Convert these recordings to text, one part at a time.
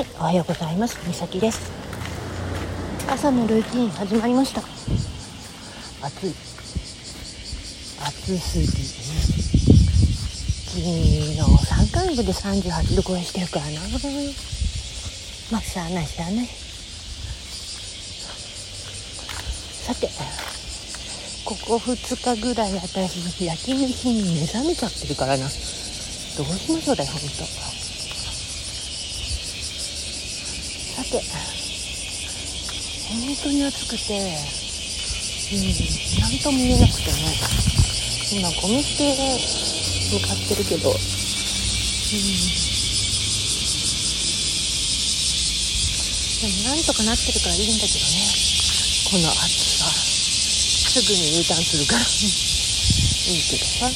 ようございます。みさきです。朝のルーティン始まりました。暑い。暑すぎ昨日山間部で38度超えしてるからな。まあしゃあないしゃあない。さてここ2日ぐらい私夜勤の日に目覚めちゃってるからな。どうしましょうだよほんとさて。本当に暑くて。うん何とも言えなくてね。今ゴミ捨て向かってるけど。うん。でもなんとかなってるからいいんだけどね。この暑さ。すぐに U ターンするから。いいけどさ、うん、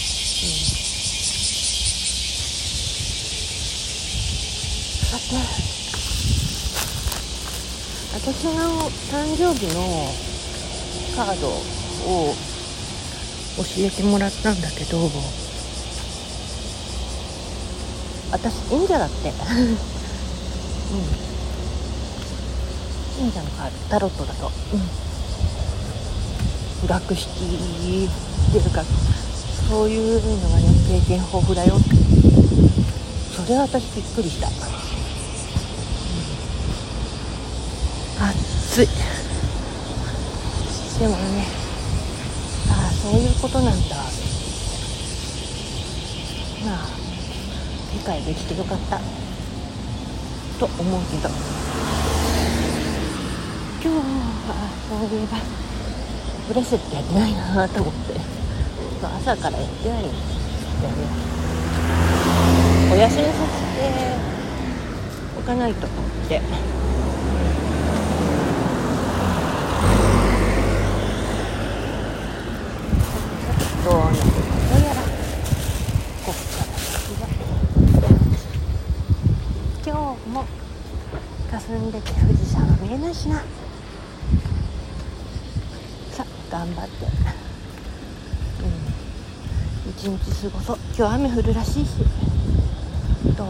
さて私の誕生日のカードを教えてもらったんだけど。私忍者だって。うん。忍者のカードタロットだと。うん。学識っていうかそういうのがね経験豊富だよそれは私びっくりした暑い。でもねああそういうことなんだ。まあ理解できてよかった。と思うけど。今日はそういえばブレスってやってないなと思って。朝からやってないんだよね。お休みさせておかないと思ってどうなることやらこっから先は今日も霞んでて富士山は見えないしな。さあ頑張って。うん。一日過ごそう。今日雨降るらしいし。どう？